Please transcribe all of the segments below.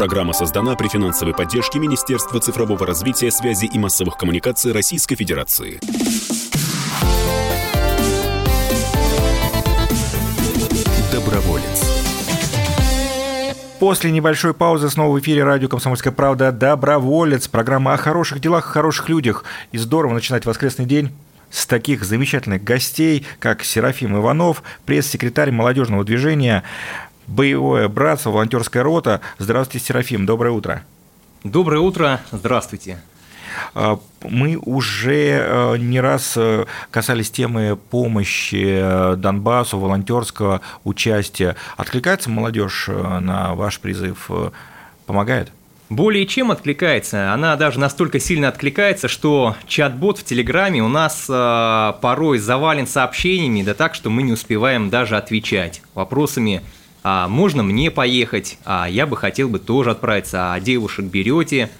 Программа создана при финансовой поддержке Министерства цифрового развития, связи и массовых коммуникаций Российской Федерации. Доброволец. После небольшой паузы снова в эфире радио «Комсомольская правда» «Доброволец». Программа о хороших делах, о хороших людях. И здорово начинать воскресный день с таких замечательных гостей, как Серафим Иванов, пресс-секретарь молодежного движения «Боевое братство», волонтерская рота. Здравствуйте, Серафим, доброе утро. Доброе утро, здравствуйте. А, мы уже э, не раз э, касались темы помощи э, Донбассу, волонтерского участия. Откликается молодежь на ваш призыв? Помогает? Более чем откликается. Она даже настолько сильно откликается, что чат-бот в Телеграме у нас э, порой завален сообщениями, да так, что мы не успеваем даже отвечать вопросами а можно мне поехать, а я бы хотел бы тоже отправиться, а девушек берете.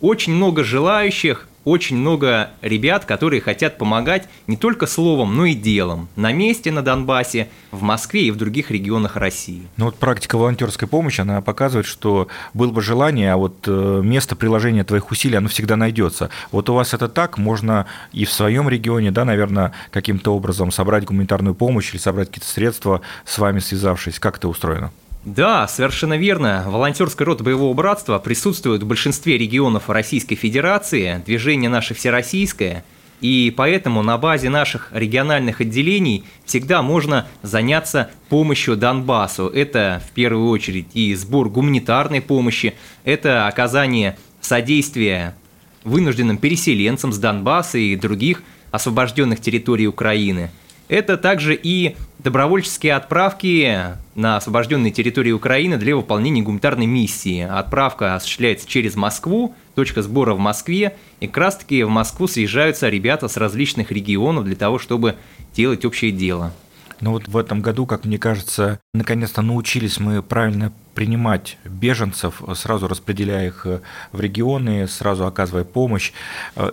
Очень много желающих, очень много ребят, которые хотят помогать не только словом, но и делом. На месте на Донбассе, в Москве и в других регионах России. Ну вот практика волонтерской помощи, она показывает, что было бы желание, а вот э, место приложения твоих усилий, оно всегда найдется. Вот у вас это так, можно и в своем регионе, да, наверное, каким-то образом собрать гуманитарную помощь или собрать какие-то средства с вами связавшись. Как это устроено? Да, совершенно верно. Волонтерская рота боевого братства присутствует в большинстве регионов Российской Федерации, движение наше всероссийское, и поэтому на базе наших региональных отделений всегда можно заняться помощью Донбассу. Это в первую очередь и сбор гуманитарной помощи, это оказание содействия вынужденным переселенцам с Донбасса и других освобожденных территорий Украины – это также и добровольческие отправки на освобожденные территории Украины для выполнения гуманитарной миссии. Отправка осуществляется через Москву, точка сбора в Москве, и как раз таки в Москву съезжаются ребята с различных регионов для того, чтобы делать общее дело. Ну вот в этом году, как мне кажется, наконец-то научились мы правильно принимать беженцев, сразу распределяя их в регионы, сразу оказывая помощь.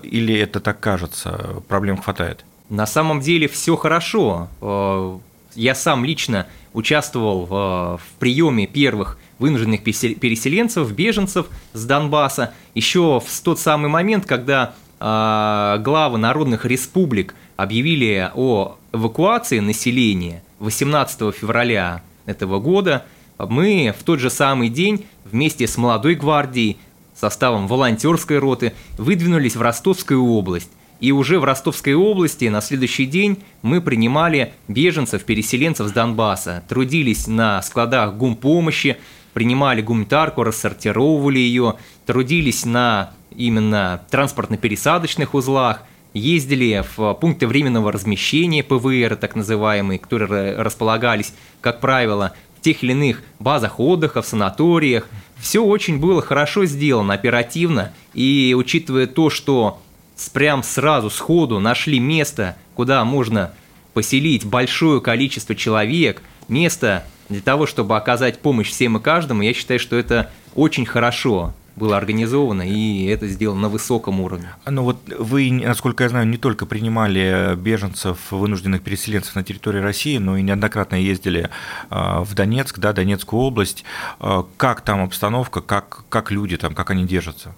Или это так кажется? Проблем хватает? На самом деле все хорошо. Э, я сам лично участвовал в приеме первых вынужденных переселенцев, беженцев с Донбасса, еще в тот самый момент, когда э, главы народных республик объявили о эвакуации населения 18 февраля этого года, мы в тот же самый день вместе с молодой гвардией, составом волонтерской роты, выдвинулись в Ростовскую область и уже в Ростовской области на следующий день мы принимали беженцев, переселенцев с Донбасса, трудились на складах гумпомощи, принимали гуманитарку, рассортировывали ее, трудились на именно транспортно-пересадочных узлах, ездили в пункты временного размещения ПВР, так называемые, которые располагались, как правило, в тех или иных базах отдыха, в санаториях. Все очень было хорошо сделано, оперативно, и учитывая то, что прям сразу, сходу нашли место, куда можно поселить большое количество человек, место для того, чтобы оказать помощь всем и каждому, я считаю, что это очень хорошо было организовано, и это сделано на высоком уровне. Ну вот вы, насколько я знаю, не только принимали беженцев, вынужденных переселенцев на территории России, но и неоднократно ездили а, в Донецк, да, Донецкую область. А, как там обстановка, как, как люди там, как они держатся?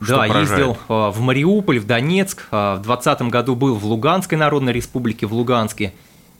Что да, поражает? ездил а, в Мариуполь, в Донецк. А, в 2020 году был в Луганской Народной Республике, в Луганске.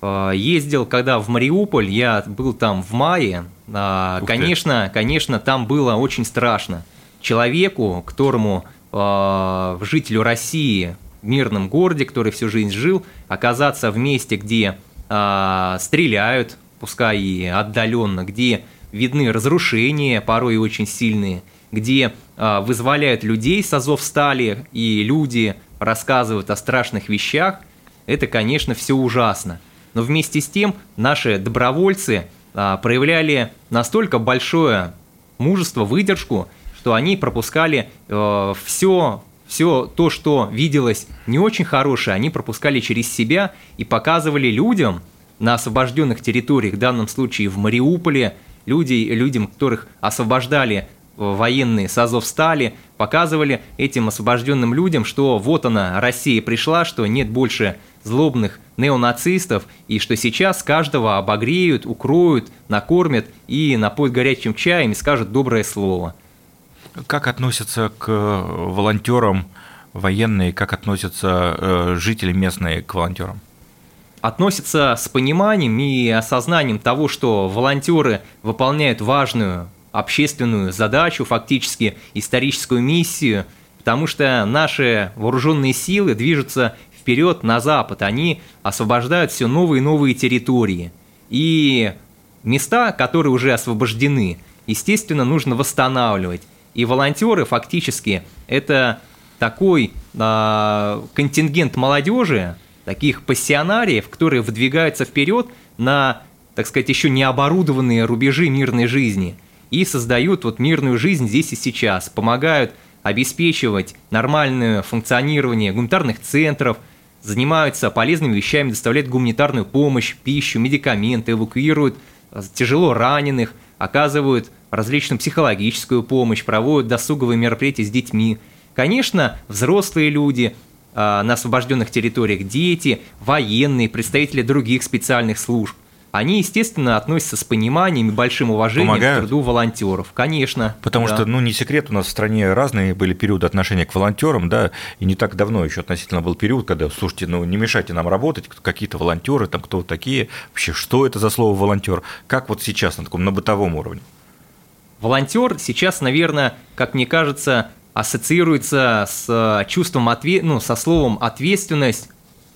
А, ездил, когда в Мариуполь, я был там в мае. Конечно, конечно, там было очень страшно. Человеку, которому, жителю России, в мирном городе, который всю жизнь жил, оказаться в месте, где стреляют, пускай и отдаленно, где видны разрушения, порой очень сильные – где вызволяют людей с Азов стали, и люди рассказывают о страшных вещах, это, конечно, все ужасно. Но вместе с тем наши добровольцы э, проявляли настолько большое мужество, выдержку, что они пропускали э, все, все то, что виделось не очень хорошее, они пропускали через себя и показывали людям на освобожденных территориях, в данном случае в Мариуполе, люди, людям, которых освобождали военные с Азовстали показывали этим освобожденным людям, что вот она, Россия пришла, что нет больше злобных неонацистов, и что сейчас каждого обогреют, укроют, накормят и напоят горячим чаем и скажут доброе слово. Как относятся к волонтерам военные, как относятся э, жители местные к волонтерам? Относятся с пониманием и осознанием того, что волонтеры выполняют важную общественную задачу, фактически историческую миссию, потому что наши вооруженные силы движутся вперед на запад, они освобождают все новые и новые территории. И места, которые уже освобождены, естественно, нужно восстанавливать. И волонтеры фактически это такой э, контингент молодежи, таких пассионариев, которые выдвигаются вперед на, так сказать, еще не оборудованные рубежи мирной жизни и создают вот мирную жизнь здесь и сейчас, помогают обеспечивать нормальное функционирование гуманитарных центров, занимаются полезными вещами, доставляют гуманитарную помощь, пищу, медикаменты, эвакуируют э, тяжело раненых, оказывают различную психологическую помощь, проводят досуговые мероприятия с детьми. Конечно, взрослые люди э, на освобожденных территориях, дети, военные, представители других специальных служб – они, естественно, относятся с пониманием и большим уважением Помогают? к труду волонтеров. Конечно. Потому да. что, ну, не секрет, у нас в стране разные были периоды отношения к волонтерам, да, и не так давно еще относительно был период, когда, слушайте, ну, не мешайте нам работать, какие-то волонтеры, там, кто такие, вообще, что это за слово волонтер, как вот сейчас на таком, на бытовом уровне? Волонтер сейчас, наверное, как мне кажется, ассоциируется с э, чувством, отве... ну, со словом ответственность,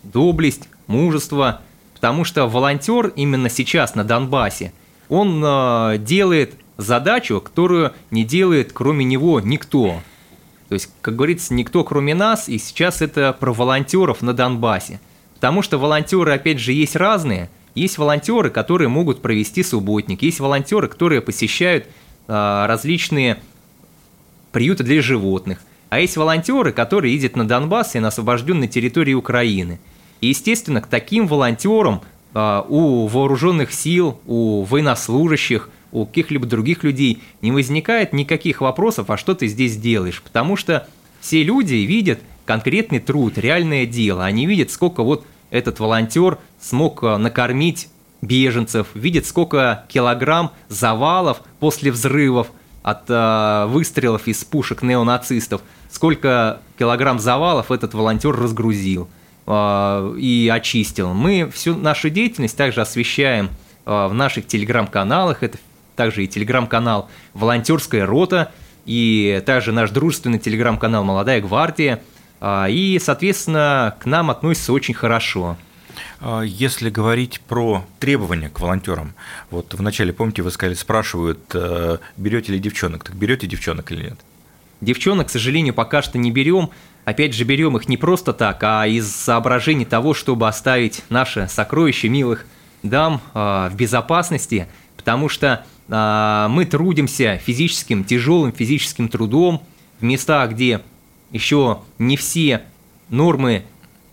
доблесть, мужество – Потому что волонтер именно сейчас на Донбассе, он э, делает задачу, которую не делает кроме него никто. То есть, как говорится, никто кроме нас, и сейчас это про волонтеров на Донбассе. Потому что волонтеры, опять же, есть разные. Есть волонтеры, которые могут провести субботник, есть волонтеры, которые посещают э, различные приюты для животных. А есть волонтеры, которые ездят на Донбасс и на освобожденной территории Украины – и, естественно, к таким волонтерам а, у вооруженных сил, у военнослужащих, у каких-либо других людей не возникает никаких вопросов, а что ты здесь делаешь, потому что все люди видят конкретный труд, реальное дело, они видят, сколько вот этот волонтер смог а, накормить беженцев, видят, сколько килограмм завалов после взрывов от э, выстрелов из пушек неонацистов, сколько килограмм завалов этот волонтер разгрузил – и очистил. Мы всю нашу деятельность также освещаем а, в наших телеграм-каналах. Это также и телеграм-канал «Волонтерская рота», и также наш дружественный телеграм-канал «Молодая гвардия». А, и, соответственно, к нам относятся очень хорошо. Если говорить про требования к волонтерам, вот вначале, помните, вы сказали, спрашивают, э, берете ли девчонок, так берете девчонок или нет? Девчонок, к сожалению, пока что не берем. Опять же, берем их не просто так, а из соображений того, чтобы оставить наше сокровище милых дам э, в безопасности, потому что э, мы трудимся физическим, тяжелым физическим трудом в местах, где еще не все нормы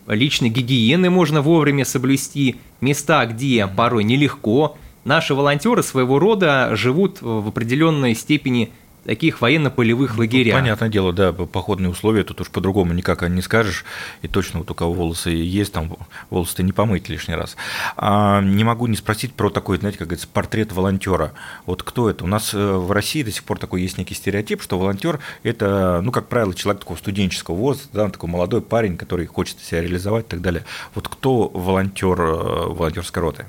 личной гигиены можно вовремя соблюсти, места, где порой нелегко. Наши волонтеры своего рода живут в определенной степени таких военно-полевых ну, лагерях. Понятное дело, да, походные условия, тут уж по-другому никак не скажешь, и точно вот у кого волосы есть, там волосы-то не помыть лишний раз. А не могу не спросить про такой, знаете, как говорится, портрет волонтера. Вот кто это? У нас э, в России до сих пор такой есть некий стереотип, что волонтер – это, ну, как правило, человек такого студенческого возраста, да, такой молодой парень, который хочет себя реализовать и так далее. Вот кто волонтер э, волонтерской роты?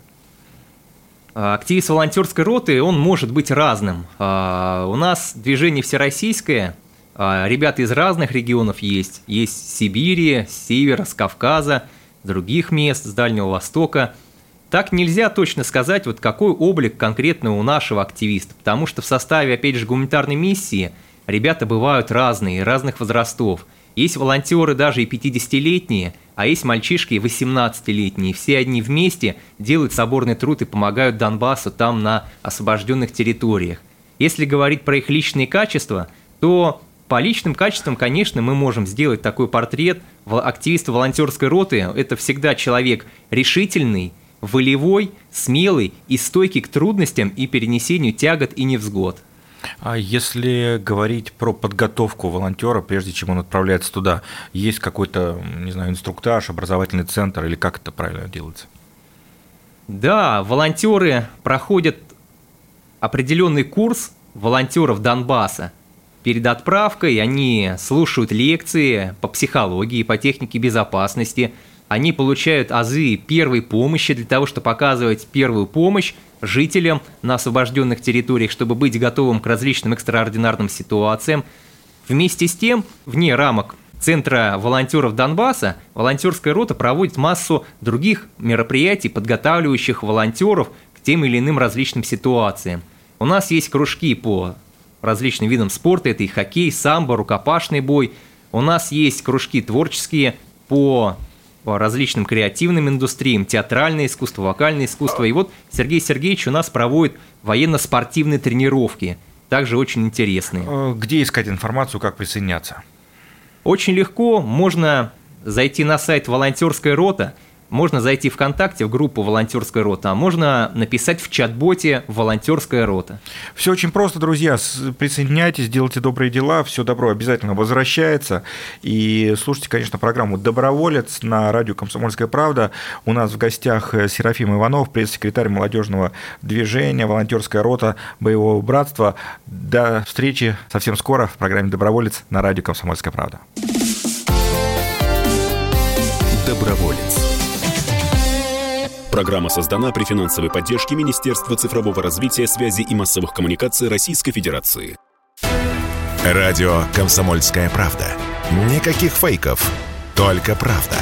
А, активист волонтерской роты, он может быть разным. А, у нас движение всероссийское, а, ребята из разных регионов есть. Есть с Сибири, с севера, с Кавказа, других мест, с Дальнего Востока. Так нельзя точно сказать, вот какой облик конкретно у нашего активиста, потому что в составе, опять же, гуманитарной миссии ребята бывают разные, разных возрастов. Есть волонтеры даже и 50-летние – а есть мальчишки 18-летние, все одни вместе делают соборный труд и помогают Донбассу там на освобожденных территориях. Если говорить про их личные качества, то по личным качествам, конечно, мы можем сделать такой портрет. Активист волонтерской роты – это всегда человек решительный, волевой, смелый и стойкий к трудностям и перенесению тягот и невзгод. А если говорить про подготовку волонтера, прежде чем он отправляется туда, есть какой-то, не знаю, инструктаж, образовательный центр или как это правильно делается? Да, волонтеры проходят определенный курс волонтеров Донбасса. Перед отправкой они слушают лекции по психологии, по технике безопасности. Они получают азы первой помощи для того, чтобы показывать первую помощь жителям на освобожденных территориях, чтобы быть готовым к различным экстраординарным ситуациям. Вместе с тем, вне рамок Центра волонтеров Донбасса волонтерская рота проводит массу других мероприятий, подготавливающих волонтеров к тем или иным различным ситуациям. У нас есть кружки по различным видам спорта, это и хоккей, самбо, рукопашный бой. У нас есть кружки творческие по по различным креативным индустриям, театральное искусство, вокальное искусство. И вот Сергей Сергеевич у нас проводит военно-спортивные тренировки, также очень интересные. Э, где искать информацию, как присоединяться? Очень легко, можно зайти на сайт «Волонтерская рота», можно зайти ВКонтакте в группу «Волонтерская рота», а можно написать в чат-боте «Волонтерская рота». Все очень просто, друзья. Присоединяйтесь, делайте добрые дела, все добро обязательно возвращается. И слушайте, конечно, программу «Доброволец» на радио «Комсомольская правда». У нас в гостях э, Серафим Иванов, пресс-секретарь молодежного движения «Волонтерская рота боевого братства». До встречи совсем скоро в программе «Доброволец» на радио «Комсомольская правда». Доброволец. Программа создана при финансовой поддержке Министерства цифрового развития, связи и массовых коммуникаций Российской Федерации. Радио «Комсомольская правда». Никаких фейков, только правда.